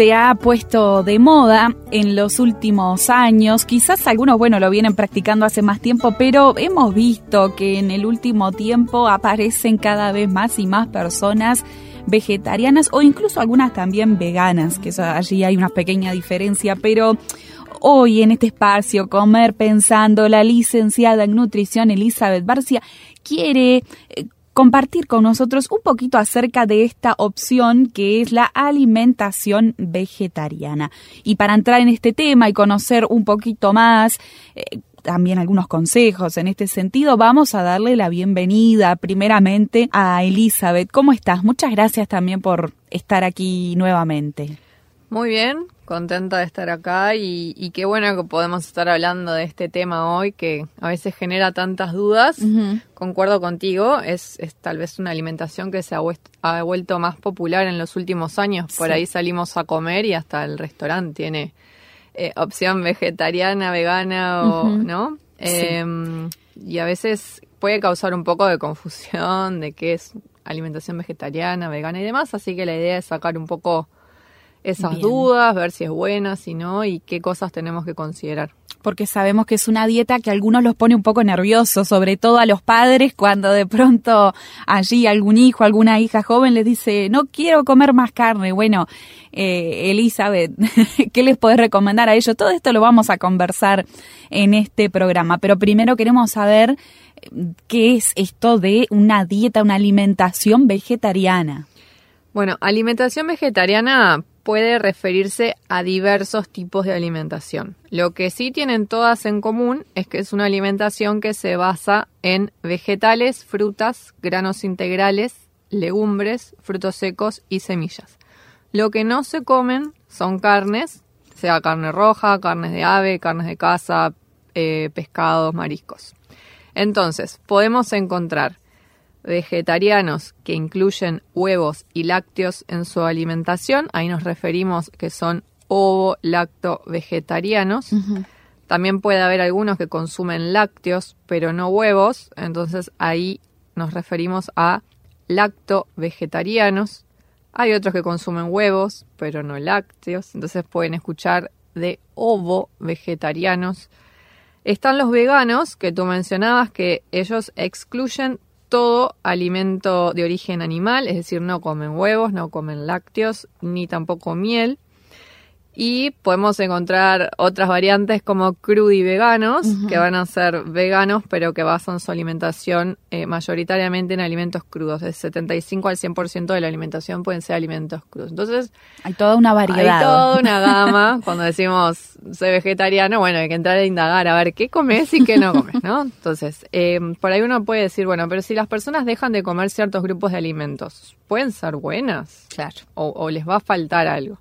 Se ha puesto de moda en los últimos años. Quizás algunos, bueno, lo vienen practicando hace más tiempo, pero hemos visto que en el último tiempo aparecen cada vez más y más personas vegetarianas o incluso algunas también veganas, que allí hay una pequeña diferencia, pero hoy en este espacio Comer Pensando, la licenciada en nutrición Elizabeth Barcia quiere eh, compartir con nosotros un poquito acerca de esta opción que es la alimentación vegetariana. Y para entrar en este tema y conocer un poquito más, eh, también algunos consejos en este sentido, vamos a darle la bienvenida primeramente a Elizabeth. ¿Cómo estás? Muchas gracias también por estar aquí nuevamente. Muy bien, contenta de estar acá y, qué bueno que podemos estar hablando de este tema hoy que a veces genera tantas dudas. Concuerdo contigo, es, tal vez una alimentación que se ha, vuelto más popular en los últimos años. Por ahí salimos a comer y hasta el restaurante tiene eh, opción vegetariana, vegana o no. Em, y a veces puede causar un poco de confusión de qué es alimentación vegetariana, vegana y demás, así que la idea es sacar un poco esas dudas, ver si es buena, si no, y qué cosas tenemos que considerar. Porque sabemos que es una dieta que a algunos los pone un poco nerviosos, sobre todo a los padres, cuando de pronto allí algún hijo, alguna hija joven les dice, no quiero comer más carne. Bueno, eh, Elizabeth, ¿qué les podés recomendar a ellos? Todo esto lo vamos a conversar en este programa, pero primero queremos saber eh, qué es esto de una dieta, una alimentación vegetariana. Bueno, alimentación vegetariana puede referirse a diversos tipos de alimentación. Lo que sí tienen todas en común es que es una alimentación que se basa en vegetales, frutas, granos integrales, legumbres, frutos secos y semillas. Lo que no se comen son carnes, sea carne roja, carnes de ave, carnes de caza, eh, pescados, mariscos. Entonces, podemos encontrar vegetarianos que incluyen huevos y lácteos en su alimentación. Ahí nos referimos que son ovo-lacto-vegetarianos. También puede haber algunos que consumen lácteos, pero no huevos. Entonces ahí nos referimos a lacto-vegetarianos. Hay otros que consumen huevos, pero no lácteos. Entonces pueden escuchar de ovo-vegetarianos. Están los veganos, que tú mencionabas, que ellos excluyen todo alimento de origen animal, es decir, no comen huevos, no comen lácteos, ni tampoco miel. Y podemos encontrar otras variantes como crudi veganos, que van a ser veganos, pero que basan su alimentación eh, mayoritariamente en alimentos crudos. De 75 al 100% de la alimentación pueden ser alimentos crudos. Entonces, hay toda una variedad. Hay toda una gama. Cuando decimos soy vegetariano, bueno, hay que entrar a indagar a ver qué comes y qué no comes, ¿no? Entonces, eh, por ahí uno puede decir, bueno, pero si las personas dejan de comer ciertos grupos de alimentos, ¿pueden ser buenas? Claro. o les va a faltar algo.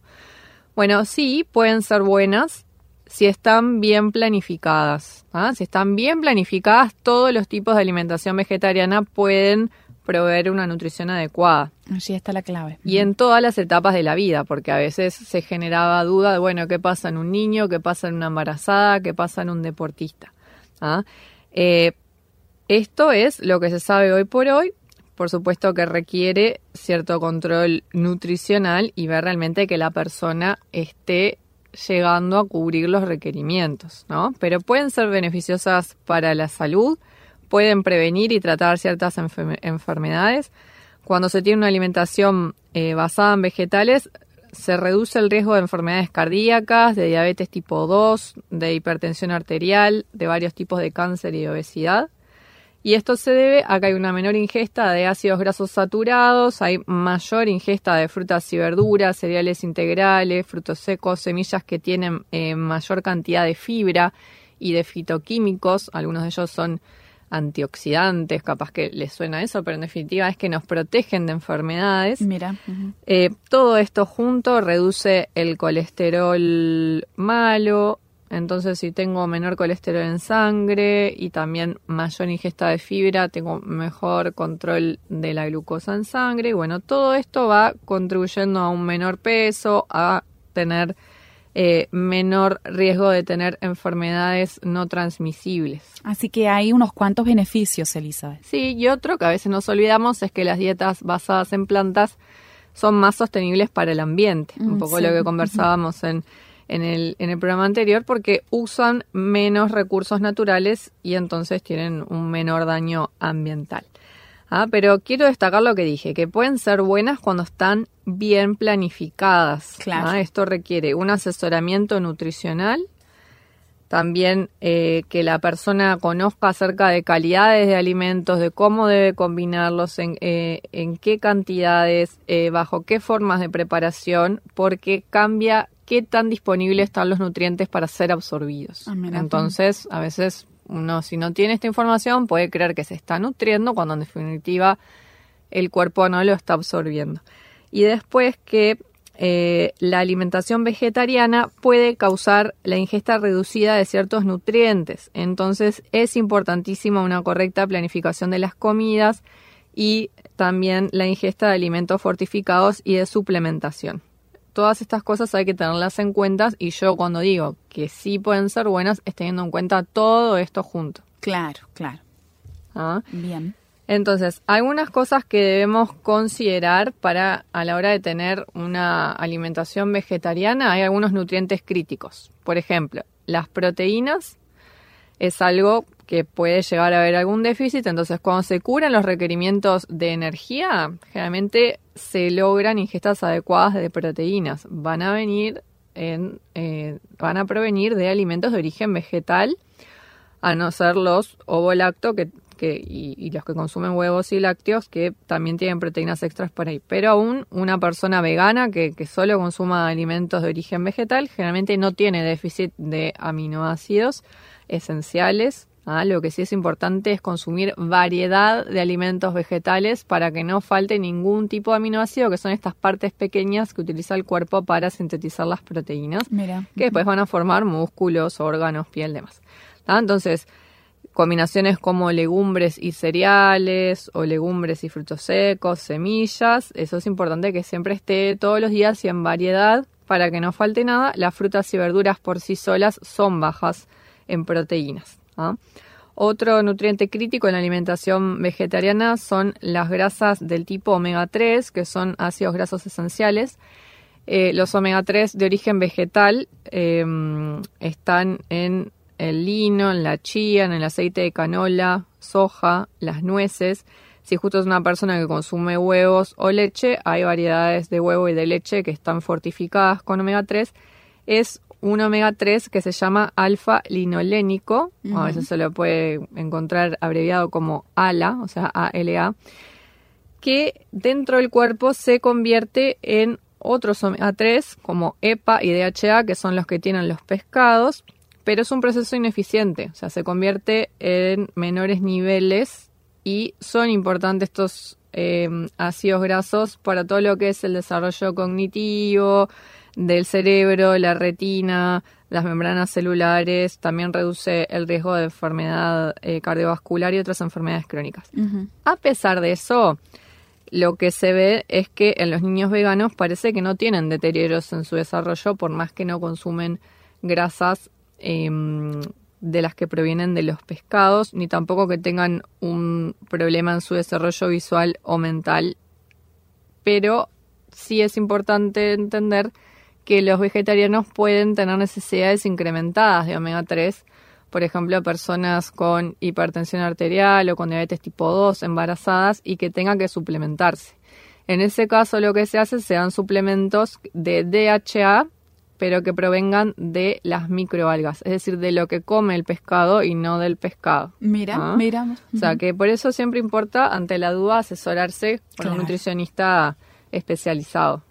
Bueno, sí, pueden ser buenas si están bien planificadas. ¿ah? Si están bien planificadas, todos los tipos de alimentación vegetariana pueden proveer una nutrición adecuada. Allí está la clave. Y en todas las etapas de la vida, porque a veces se generaba duda de, bueno, ¿qué pasa en un niño? ¿Qué pasa en una embarazada? ¿Qué pasa en un deportista? ¿Ah? Eh, esto es lo que se sabe hoy por hoy por supuesto que requiere cierto control nutricional y ver realmente que la persona esté llegando a cubrir los requerimientos, ¿no? Pero pueden ser beneficiosas para la salud, pueden prevenir y tratar ciertas enfermedades. Cuando se tiene una alimentación eh, basada en vegetales, se reduce el riesgo de enfermedades cardíacas, de diabetes tipo 2, de hipertensión arterial, de varios tipos de cáncer y obesidad. Y esto se debe a que hay una menor ingesta de ácidos grasos saturados, hay mayor ingesta de frutas y verduras, cereales integrales, frutos secos, semillas que tienen eh, mayor cantidad de fibra y de fitoquímicos. Algunos de ellos son antioxidantes, capaz que les suena eso, pero en definitiva es que nos protegen de enfermedades. Mira. Eh, todo esto junto reduce el colesterol malo, entonces, si tengo menor colesterol en sangre y también mayor ingesta de fibra, tengo mejor control de la glucosa en sangre. Y bueno, todo esto va contribuyendo a un menor peso, a tener eh, menor riesgo de tener enfermedades no transmisibles. Así que hay unos cuantos beneficios, Elizabeth. Sí, y otro que a veces nos olvidamos es que las dietas basadas en plantas son más sostenibles para el ambiente. un Mm, poco sí. lo que conversábamos en, en, el, en el programa anterior, porque usan menos recursos naturales y entonces tienen un menor daño ambiental. Ah, pero quiero destacar lo que dije, que pueden ser buenas cuando están bien planificadas. Claro. Ah, Esto requiere un asesoramiento nutricional, también eh, que la persona conozca acerca de calidades de alimentos, de cómo debe combinarlos, en, eh, en qué cantidades, eh, bajo qué formas de preparación, porque cambia qué tan disponibles están los nutrientes para ser absorbidos. Ah. Entonces, a veces uno si no tiene esta información puede creer que se está nutriendo cuando en definitiva el cuerpo no lo está absorbiendo. Y después que eh, la alimentación vegetariana puede causar la ingesta reducida de ciertos nutrientes. Entonces es importantísima una correcta planificación de las comidas y también la ingesta de alimentos fortificados y de suplementación. Todas estas cosas hay que tenerlas en cuenta y yo cuando digo que sí pueden ser buenas es teniendo en cuenta todo esto junto. Claro, claro. ¿ah? Bien. Entonces, algunas cosas que debemos considerar para a la hora de tener una alimentación vegetariana, hay algunos nutrientes críticos. Por ejemplo, las proteínas es algo que puede llegar a haber algún déficit, entonces cuando se curan los requerimientos de energía, generalmente se logran ingestas adecuadas de proteínas. Van a venir en, eh, van a provenir de alimentos de origen vegetal, a no ser los ovolacto que, que, y, y los que consumen huevos y lácteos que también tienen proteínas extras por ahí. Pero aún una persona vegana que, que solo consuma alimentos de origen vegetal generalmente no tiene déficit de aminoácidos esenciales. ¿ah? Lo que sí es importante es consumir variedad de alimentos vegetales para que no falte ningún tipo de aminoácido, que son estas partes pequeñas que utiliza el cuerpo para sintetizar las proteínas Mira. que después van a formar músculos, órganos, piel, demás. ¿tá? Entonces, combinaciones como legumbres y cereales o legumbres y frutos secos, semillas, eso es importante que siempre esté todos los días y en variedad para que no falte nada. Las frutas y verduras por sí solas son bajas en proteínas. ¿ah? Otro nutriente crítico en la alimentación vegetariana son las grasas del tipo omega 3, que son ácidos grasos esenciales. Eh, los omega 3 de origen vegetal eh, están en el lino, en la chía, en el aceite de canola, soja, las nueces. Si justo es una persona que consume huevos o leche, hay variedades de huevo y de leche que están fortificadas con omega 3. Es un omega 3 que se llama alfa linolénico, a veces se lo puede encontrar abreviado como ALA, o sea, ALA, que dentro del cuerpo se convierte en otros omega 3 como EPA y DHA, que son los que tienen los pescados, pero es un proceso ineficiente, o sea, se convierte en menores niveles y son importantes estos eh, ácidos grasos para todo lo que es el desarrollo cognitivo del cerebro, la retina, las membranas celulares, también reduce el riesgo de enfermedad eh, cardiovascular y otras enfermedades crónicas. A pesar de eso, lo que se ve es que en los niños veganos parece que no tienen deterioros en su desarrollo por más que no consumen grasas eh, de las que provienen de los pescados, ni tampoco que tengan un problema en su desarrollo visual o mental. Pero sí es importante entender que los vegetarianos pueden tener necesidades incrementadas de omega 3, por ejemplo, personas con hipertensión arterial o con diabetes tipo 2 embarazadas y que tengan que suplementarse. En ese caso lo que se hace se dan suplementos de DHA, pero que provengan de las microalgas, es decir, de lo que come el pescado y no del pescado. Mira, Ah. mira. O sea, que por eso siempre importa, ante la duda, asesorarse con Claro. un nutricionista especializado.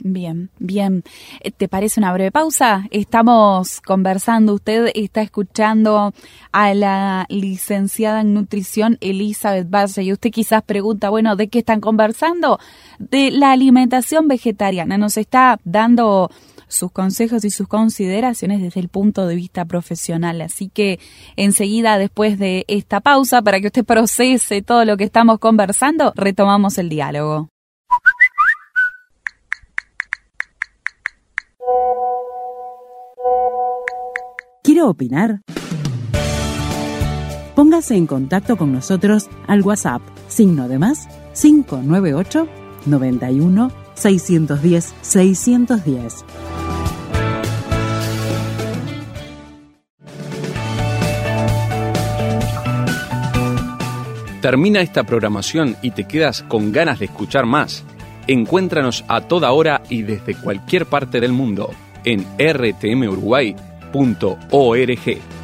Bien, bien. Eh, ¿Te parece una breve pausa? Estamos conversando, usted está escuchando a la licenciada en nutrición Elizabeth Base y usted quizás pregunta, bueno, ¿de qué están conversando? De la alimentación vegetariana. Nos está dando sus consejos y sus consideraciones desde el punto de vista profesional. Así que enseguida, después de esta pausa, para que usted procese todo lo que estamos conversando, retomamos el diálogo. ¿Quiero opinar? Póngase en contacto con nosotros al WhatsApp, signo de más 598 91 610 610. Termina esta programación y te quedas con ganas de escuchar más. Encuéntranos a toda hora y desde cualquier parte del mundo en rtmuruguay.org.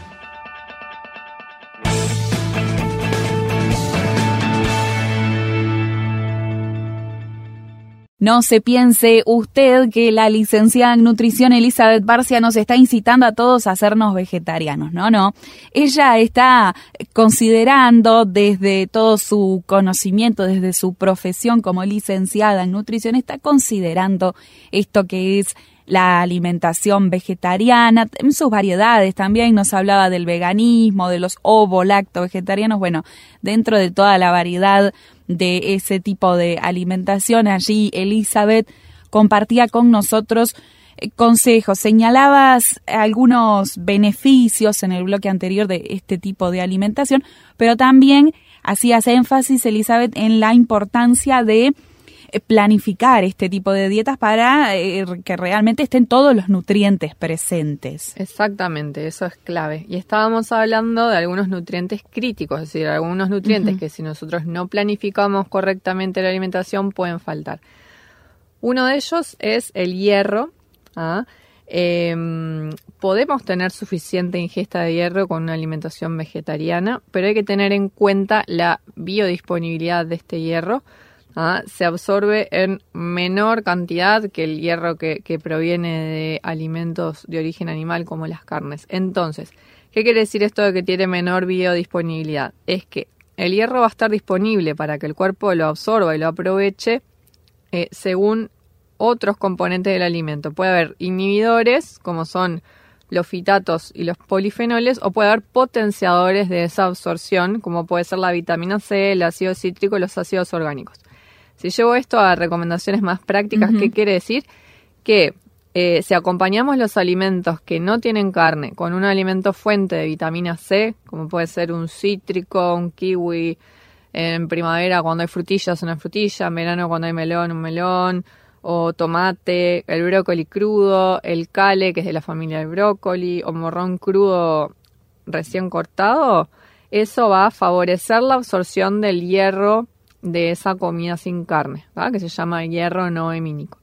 No se piense usted que la licenciada en nutrición Elizabeth Barcia nos está incitando a todos a hacernos vegetarianos. No, no. Ella está considerando desde todo su conocimiento, desde su profesión como licenciada en nutrición, está considerando esto que es la alimentación vegetariana, en sus variedades también, nos hablaba del veganismo, de los ovo-lacto vegetarianos, bueno, dentro de toda la variedad de ese tipo de alimentación. Allí Elizabeth compartía con nosotros eh, consejos. Señalabas algunos beneficios en el bloque anterior de este tipo de alimentación, pero también hacías énfasis, Elizabeth, en la importancia de planificar este tipo de dietas para eh, que realmente estén todos los nutrientes presentes. Exactamente, eso es clave. Y estábamos hablando de algunos nutrientes críticos, es decir, algunos nutrientes que si nosotros no planificamos correctamente la alimentación pueden faltar. Uno de ellos es el hierro. ¿ah? Em, podemos tener suficiente ingesta de hierro con una alimentación vegetariana, pero hay que tener en cuenta la biodisponibilidad de este hierro ¿ah? se absorbe en menor cantidad que el hierro que, proviene de alimentos de origen animal como las carnes. Entonces, ¿qué quiere decir esto de que tiene menor biodisponibilidad? Es que el hierro va a estar disponible para que el cuerpo lo absorba y lo aproveche eh, según otros componentes del alimento. Puede haber inhibidores, como son los fitatos y los polifenoles, o puede haber potenciadores de esa absorción, como puede ser la vitamina C, el ácido cítrico y los ácidos orgánicos. Si llevo esto a recomendaciones más prácticas, ¿qué quiere decir? Que eh, si acompañamos los alimentos que no tienen carne con un alimento fuente de vitamina C, como puede ser un cítrico, un kiwi, en primavera cuando hay frutillas, una frutilla, en verano cuando hay melón, un melón, o tomate, el brócoli crudo, el cale, que es de la familia del brócoli, o morrón crudo recién cortado, eso va a favorecer la absorción del hierro de esa comida sin carne, que se llama hierro no hemínico.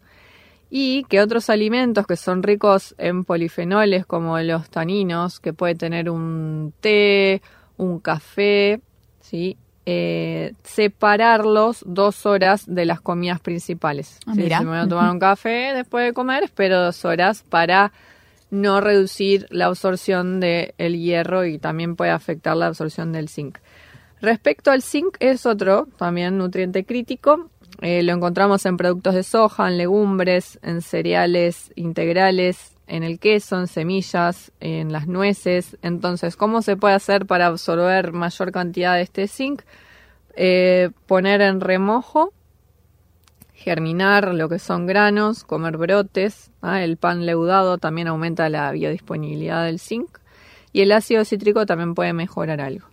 Y que otros alimentos que son ricos en polifenoles, como los taninos, que puede tener un té, un café, ¿sí? Eh, separarlos dos horas de las comidas principales. Ah, si me voy a tomar un café después de comer, espero dos horas para no reducir la absorción del hierro y también puede afectar la absorción del zinc. Respecto al zinc, es otro también nutriente crítico. Eh, lo encontramos en productos de soja, en legumbres, en cereales integrales, en el queso, en semillas, en las nueces. Entonces, ¿cómo se puede hacer para absorber mayor cantidad de este zinc? Eh, poner en remojo, germinar lo que son granos, comer brotes. ¿ah? El pan leudado también aumenta la biodisponibilidad del zinc. Y el ácido cítrico también puede mejorar algo.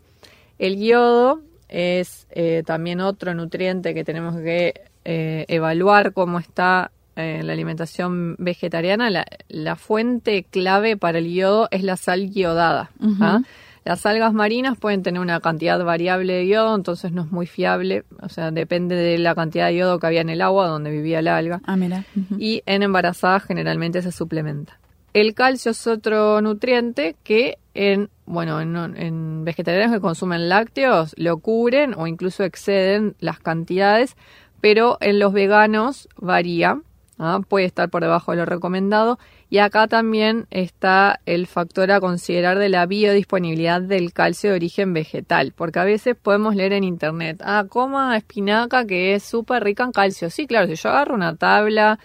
El yodo es eh, también otro nutriente que tenemos que eh, evaluar cómo está en la alimentación vegetariana. La, fuente clave para el yodo es la sal iodada. ¿ah? Las algas marinas pueden tener una cantidad variable de yodo, entonces no es muy fiable. O sea, depende de la cantidad de yodo que había en el agua donde vivía la alga. Ah, mira. Y en embarazadas generalmente se suplementa. El calcio es otro nutriente que en, bueno, en, vegetarianos que consumen lácteos lo cubren o incluso exceden las cantidades, pero en los veganos varía. ¿ah? puede estar por debajo de lo recomendado. Y acá también está el factor a considerar de la biodisponibilidad del calcio de origen vegetal, porque a veces podemos leer en internet, ah, coma espinaca que es súper rica en calcio. Sí, claro, si yo agarro una tabla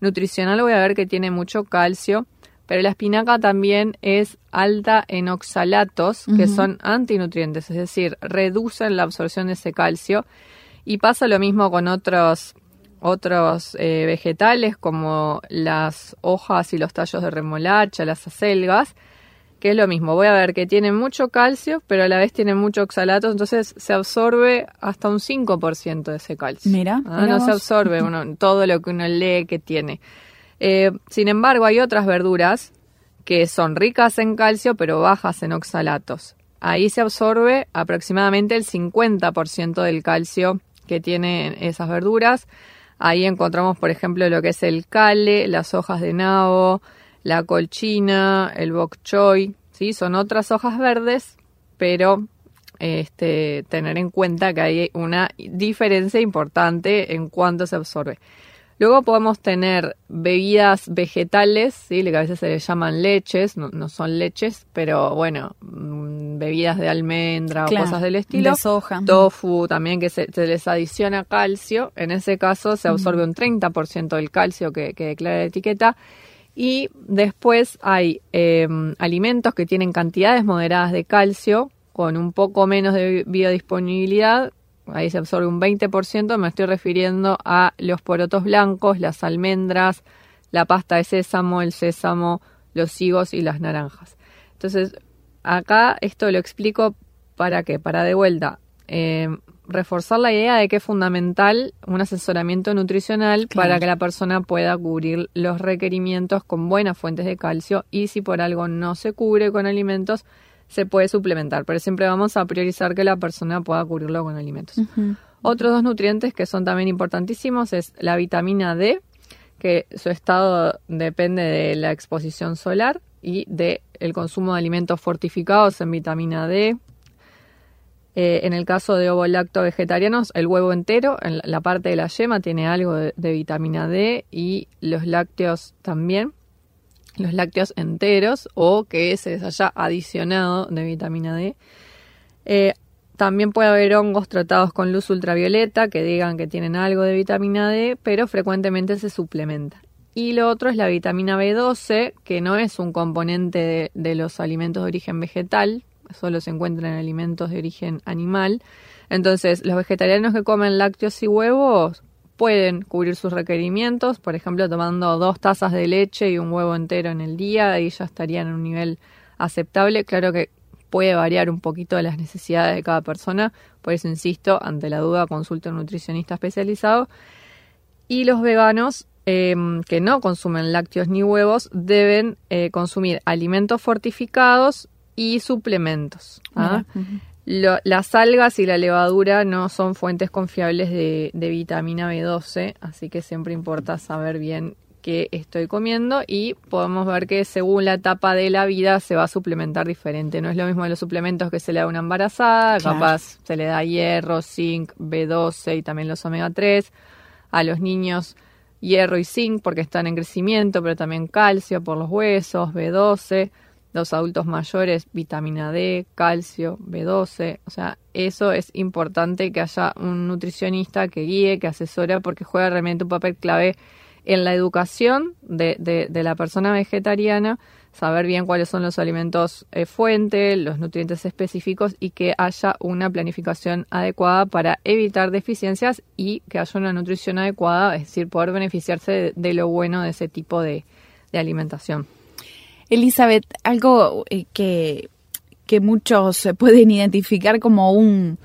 nutricional voy a ver que tiene mucho calcio, pero la espinaca también es alta en oxalatos, que son antinutrientes, es decir, reducen la absorción de ese calcio. Y pasa lo mismo con otros otros eh, vegetales como las hojas y los tallos de remolacha, las acelgas, que es lo mismo. Voy a ver que tienen mucho calcio, pero a la vez tienen mucho oxalato, entonces se absorbe hasta un 5% de ese calcio. Mira, ah, no se absorbe todo lo que uno lee que tiene. Eh, sin embargo, hay otras verduras que son ricas en calcio, pero bajas en oxalatos. Ahí se absorbe aproximadamente el 50% del calcio que tienen esas verduras. Ahí encontramos, por ejemplo, lo que es el cale, las hojas de nabo, la colchina, el bok choy, ¿sí? Son otras hojas verdes, pero este, tener en cuenta que hay una diferencia importante en cuánto se absorbe. Luego podemos tener bebidas vegetales, ¿sí? que a veces se les llaman leches, no, son leches, pero bueno, mm, bebidas de almendra o cosas del estilo. De soja. Tofu también, que se, les adiciona calcio. En ese caso se absorbe un 30% del calcio que, que, declara la etiqueta. Y después hay em, alimentos que tienen cantidades moderadas de calcio, con un poco menos de biodisponibilidad, ahí se absorbe un 20%, me estoy refiriendo a los porotos blancos, las almendras, la pasta de sésamo, el sésamo, los higos y las naranjas. Entonces, acá esto lo explico para qué, para de vuelta eh, reforzar la idea de que es fundamental un asesoramiento nutricional para que la persona pueda cubrir los requerimientos con buenas fuentes de calcio y si por algo no se cubre con alimentos, se puede suplementar, pero siempre vamos a priorizar que la persona pueda cubrirlo con alimentos. Otros dos nutrientes que son también importantísimos es la vitamina D, que su estado depende de la exposición solar y del el consumo de alimentos fortificados en vitamina D. Eh, en el caso de ovo-lacto vegetarianos, el huevo entero, en la parte de la yema, tiene algo de vitamina D y los lácteos también los lácteos enteros o que se les haya adicionado de vitamina D. Eh, también puede haber hongos tratados con luz ultravioleta que digan que tienen algo de vitamina D, pero frecuentemente se suplementa. Y lo otro es la vitamina B12, que no es un componente de, de los alimentos de origen vegetal, solo se encuentra en alimentos de origen animal. Entonces, los vegetarianos que comen lácteos y huevos pueden cubrir sus requerimientos, por ejemplo, tomando dos tazas de leche y un huevo entero en el día, ahí ya estarían en un nivel aceptable. Claro que puede variar un poquito las necesidades de cada persona, por eso insisto, ante la duda consulte a un nutricionista especializado. Y los veganos em, que no consumen lácteos ni huevos deben eh, consumir alimentos fortificados y suplementos. ¿ah? Las algas y la levadura no son fuentes confiables de, vitamina B12, así que siempre importa saber bien qué estoy comiendo y podemos ver que según la etapa de la vida se va a suplementar diferente. No es lo mismo de los suplementos que se le da a una embarazada, capaz se le da hierro, zinc, B12 y también los omega 3. A los niños hierro y zinc porque están en crecimiento, pero también calcio por los huesos, B12 los adultos mayores, vitamina D, calcio, B12, o sea, eso es importante que haya un nutricionista que guíe, que asesora, porque juega realmente un papel clave en la educación de, de, la persona vegetariana, saber bien cuáles son los alimentos eh, fuente, los nutrientes específicos y que haya una planificación adecuada para evitar deficiencias y que haya una nutrición adecuada, es decir, poder beneficiarse de, lo bueno de ese tipo de alimentación. Elizabeth, algo eh, que, que muchos pueden identificar como un,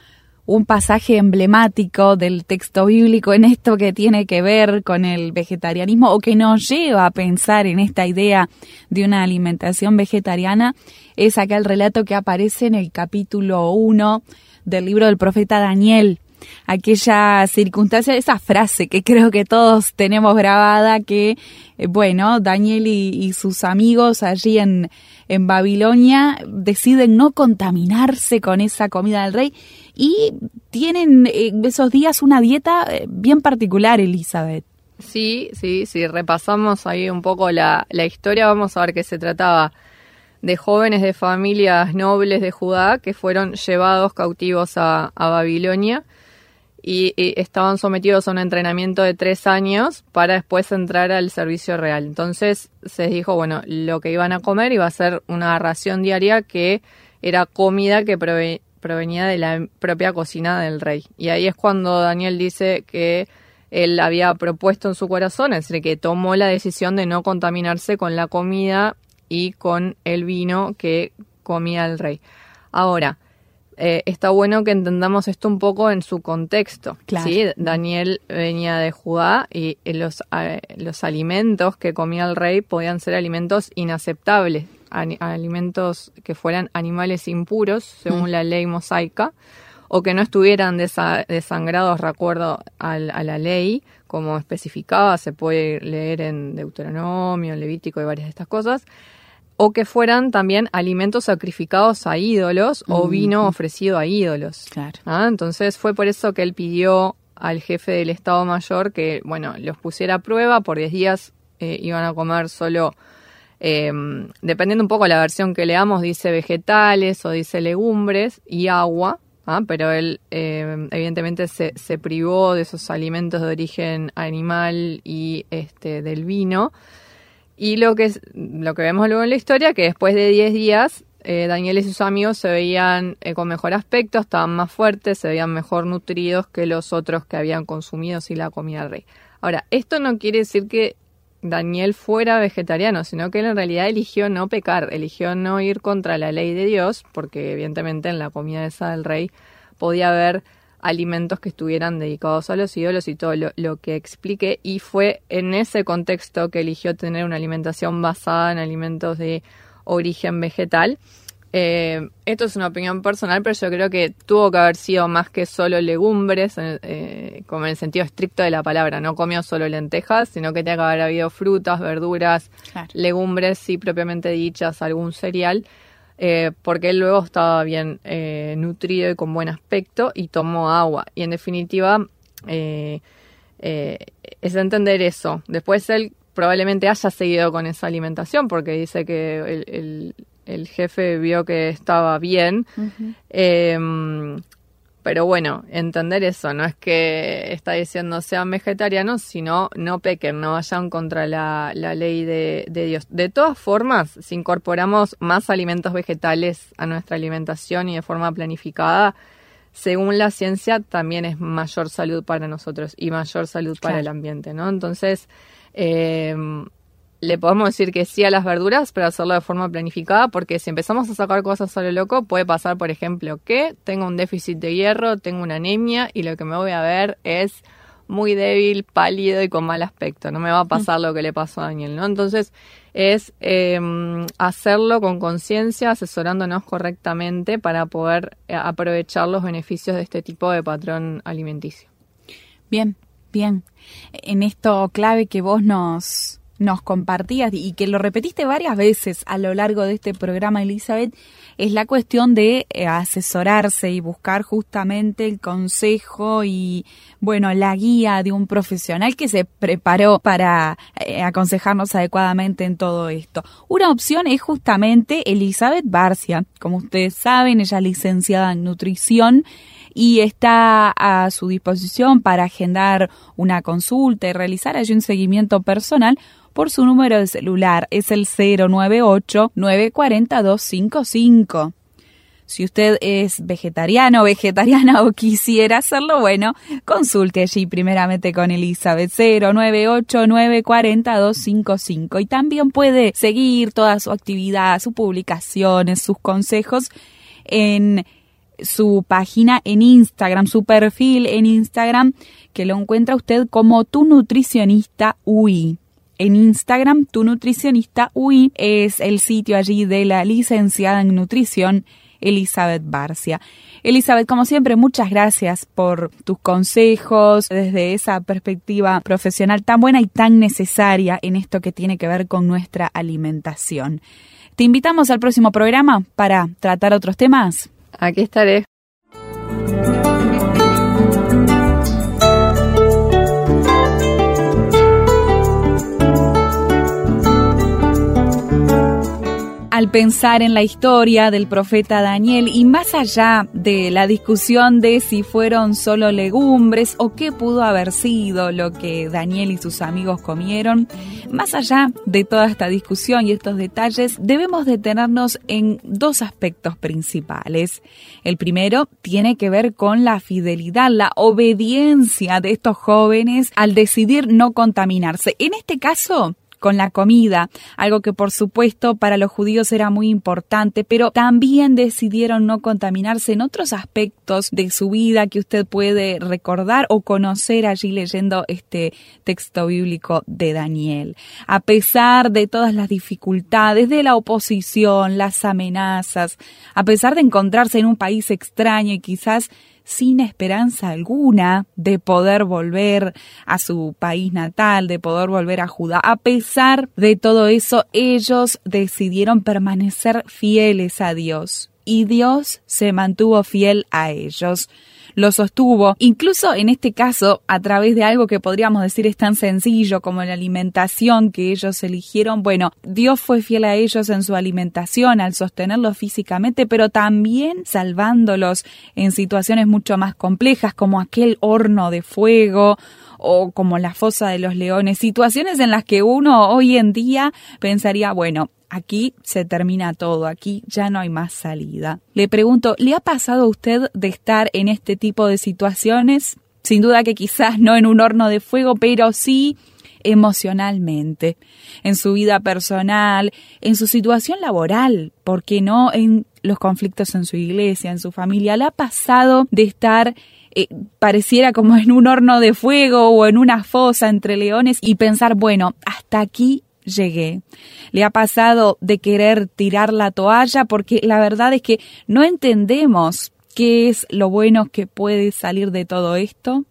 un pasaje emblemático del texto bíblico en esto que tiene que ver con el vegetarianismo o que nos lleva a pensar en esta idea de una alimentación vegetariana es aquel relato que aparece en el capítulo 1 del libro del profeta Daniel aquella circunstancia, esa frase que creo que todos tenemos grabada, que, eh, bueno, Daniel y, sus amigos allí en, en Babilonia deciden no contaminarse con esa comida del rey y tienen eh, esos días una dieta eh, bien particular, Elizabeth. Sí, sí, sí, repasamos ahí un poco la, la historia, vamos a ver que se trataba. De jóvenes de familias nobles de Judá que fueron llevados cautivos a, a Babilonia y, estaban sometidos a un entrenamiento de tres años para después entrar al servicio real. Entonces se dijo, bueno, lo que iban a comer iba a ser una ración diaria que era comida que prove provenía de la propia cocina del rey. Y ahí es cuando Daniel dice que él había propuesto en su corazón, es decir, que tomó la decisión de no contaminarse con la comida y con el vino que comía el rey. Ahora, eh, está bueno que entendamos esto un poco en su contexto. Claro. ¿sí? Daniel venía de Judá y los, eh, los alimentos que comía el rey podían ser alimentos inaceptables, alimentos que fueran animales impuros, según mm. la ley mosaica, o que no estuvieran desa desangrados de acuerdo a, a, la ley, como especificaba, se puede leer en Deuteronomio, en Levítico y varias de estas cosas, o que fueran también alimentos sacrificados a ídolos o vino ofrecido a ídolos. Claro. ¿Ah? Entonces fue por eso que él pidió al jefe del Estado Mayor que, bueno, los pusiera a prueba, por 10 días eh, iban a comer solo, eh, dependiendo un poco de la versión que leamos, dice vegetales o dice legumbres y agua, ¿ah? pero él eh, evidentemente se, se privó de esos alimentos de origen animal y este del vino y lo que, lo que vemos luego en la historia, que después de 10 días, eh, Daniel y sus amigos se veían eh, con mejor aspecto, estaban más fuertes, se veían mejor nutridos que los otros que habían consumido sin la comida rey. Ahora, esto no quiere decir que Daniel fuera vegetariano, sino que él en realidad eligió no pecar, eligió no ir contra la ley de Dios, porque evidentemente en la comida esa del rey podía haber alimentos que estuvieran dedicados a los ídolos y todo lo, que expliqué. Y fue en ese contexto que eligió tener una alimentación basada en alimentos de origen vegetal. Eh, esto es una opinión personal, pero yo creo que tuvo que haber sido más que solo legumbres, eh, como en el sentido estricto de la palabra. No comió solo lentejas, sino que tenía que haber habido frutas, verduras, Claro. legumbres, sí propiamente dichas, algún cereal eh, porque él luego estaba bien eh, nutrido y con buen aspecto y tomó agua. Y en definitiva, eh, eh, es entender eso. Después él probablemente haya seguido con esa alimentación porque dice que el, el, el jefe vio que estaba bien. Uh -huh. Pero bueno, entender eso, no es que está diciendo sean vegetarianos, sino no pequen, no vayan contra la, la ley de, de, Dios. De todas formas, si incorporamos más alimentos vegetales a nuestra alimentación y de forma planificada, según la ciencia, también es mayor salud para nosotros y mayor salud para el ambiente, ¿no? Entonces, eh, le podemos decir que sí a las verduras, pero hacerlo de forma planificada, porque si empezamos a sacar cosas a lo loco, puede pasar, por ejemplo, que tengo un déficit de hierro, tengo una anemia y lo que me voy a ver es muy débil, pálido y con mal aspecto. No me va a pasar lo que le pasó a Daniel, ¿no? Entonces, es eh, hacerlo con conciencia, asesorándonos correctamente para poder eh, aprovechar los beneficios de este tipo de patrón alimenticio. Bien, bien. En esto clave que vos nos nos compartías y que lo repetiste varias veces a lo largo de este programa, Elizabeth, es la cuestión de eh, asesorarse y buscar justamente el consejo y, bueno, la guía de un profesional que se preparó para eh, aconsejarnos adecuadamente en todo esto. Una opción es justamente Elizabeth Barcia. Como ustedes saben, ella es licenciada en nutrición y está a su disposición para agendar una consulta y realizar allí un seguimiento personal por su número de celular. Es el 098-940-255. Si usted es vegetariano o vegetariana o quisiera hacerlo, bueno, consulte allí primeramente con Elizabeth 098-940-255 y también puede seguir toda su actividad, sus publicaciones, sus consejos en su página en Instagram, su perfil en Instagram, que lo encuentra usted como tu nutricionista UI en Instagram, tu nutricionista UI es el sitio allí de la licenciada en nutrición Elizabeth Barcia. Elizabeth, como siempre, muchas gracias por tus consejos desde esa perspectiva profesional tan buena y tan necesaria en esto que tiene que ver con nuestra alimentación. Te invitamos al próximo programa para tratar otros temas. Aquí estaré. Al pensar en la historia del profeta Daniel y más allá de la discusión de si fueron solo legumbres o qué pudo haber sido lo que Daniel y sus amigos comieron, más allá de toda esta discusión y estos detalles, debemos detenernos en dos aspectos principales. El primero tiene que ver con la fidelidad, la obediencia de estos jóvenes al decidir no contaminarse. En este caso, con la comida, algo que por supuesto para los judíos era muy importante, pero también decidieron no contaminarse en otros aspectos de su vida que usted puede recordar o conocer allí leyendo este texto bíblico de Daniel. A pesar de todas las dificultades, de la oposición, las amenazas, a pesar de encontrarse en un país extraño y quizás sin esperanza alguna de poder volver a su país natal, de poder volver a Judá. A pesar de todo eso, ellos decidieron permanecer fieles a Dios y Dios se mantuvo fiel a ellos lo sostuvo, incluso en este caso a través de algo que podríamos decir es tan sencillo como la alimentación que ellos eligieron. Bueno, Dios fue fiel a ellos en su alimentación, al sostenerlos físicamente, pero también salvándolos en situaciones mucho más complejas como aquel horno de fuego o como la fosa de los leones, situaciones en las que uno hoy en día pensaría, bueno, aquí se termina todo, aquí ya no hay más salida. Le pregunto, ¿le ha pasado a usted de estar en este tipo de situaciones? Sin duda que quizás no en un horno de fuego, pero sí emocionalmente, en su vida personal, en su situación laboral, ¿por qué no en los conflictos en su iglesia, en su familia? ¿Le ha pasado de estar eh, pareciera como en un horno de fuego o en una fosa entre leones y pensar, bueno, hasta aquí llegué. Le ha pasado de querer tirar la toalla porque la verdad es que no entendemos qué es lo bueno que puede salir de todo esto.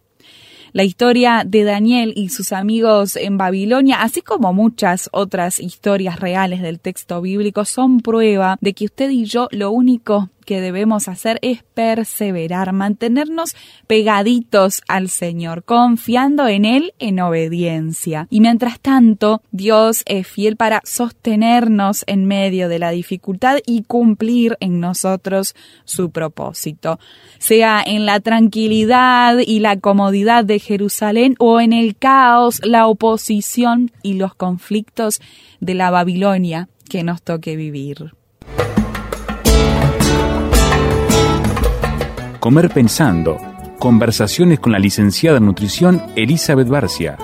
La historia de Daniel y sus amigos en Babilonia, así como muchas otras historias reales del texto bíblico, son prueba de que usted y yo lo único que debemos hacer es perseverar, mantenernos pegaditos al Señor, confiando en Él en obediencia. Y mientras tanto, Dios es fiel para sostenernos en medio de la dificultad y cumplir en nosotros su propósito, sea en la tranquilidad y la comodidad de Jerusalén o en el caos, la oposición y los conflictos de la Babilonia que nos toque vivir. Comer Pensando. Conversaciones con la licenciada en nutrición Elizabeth Barcia.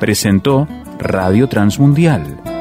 Presentó Radio Transmundial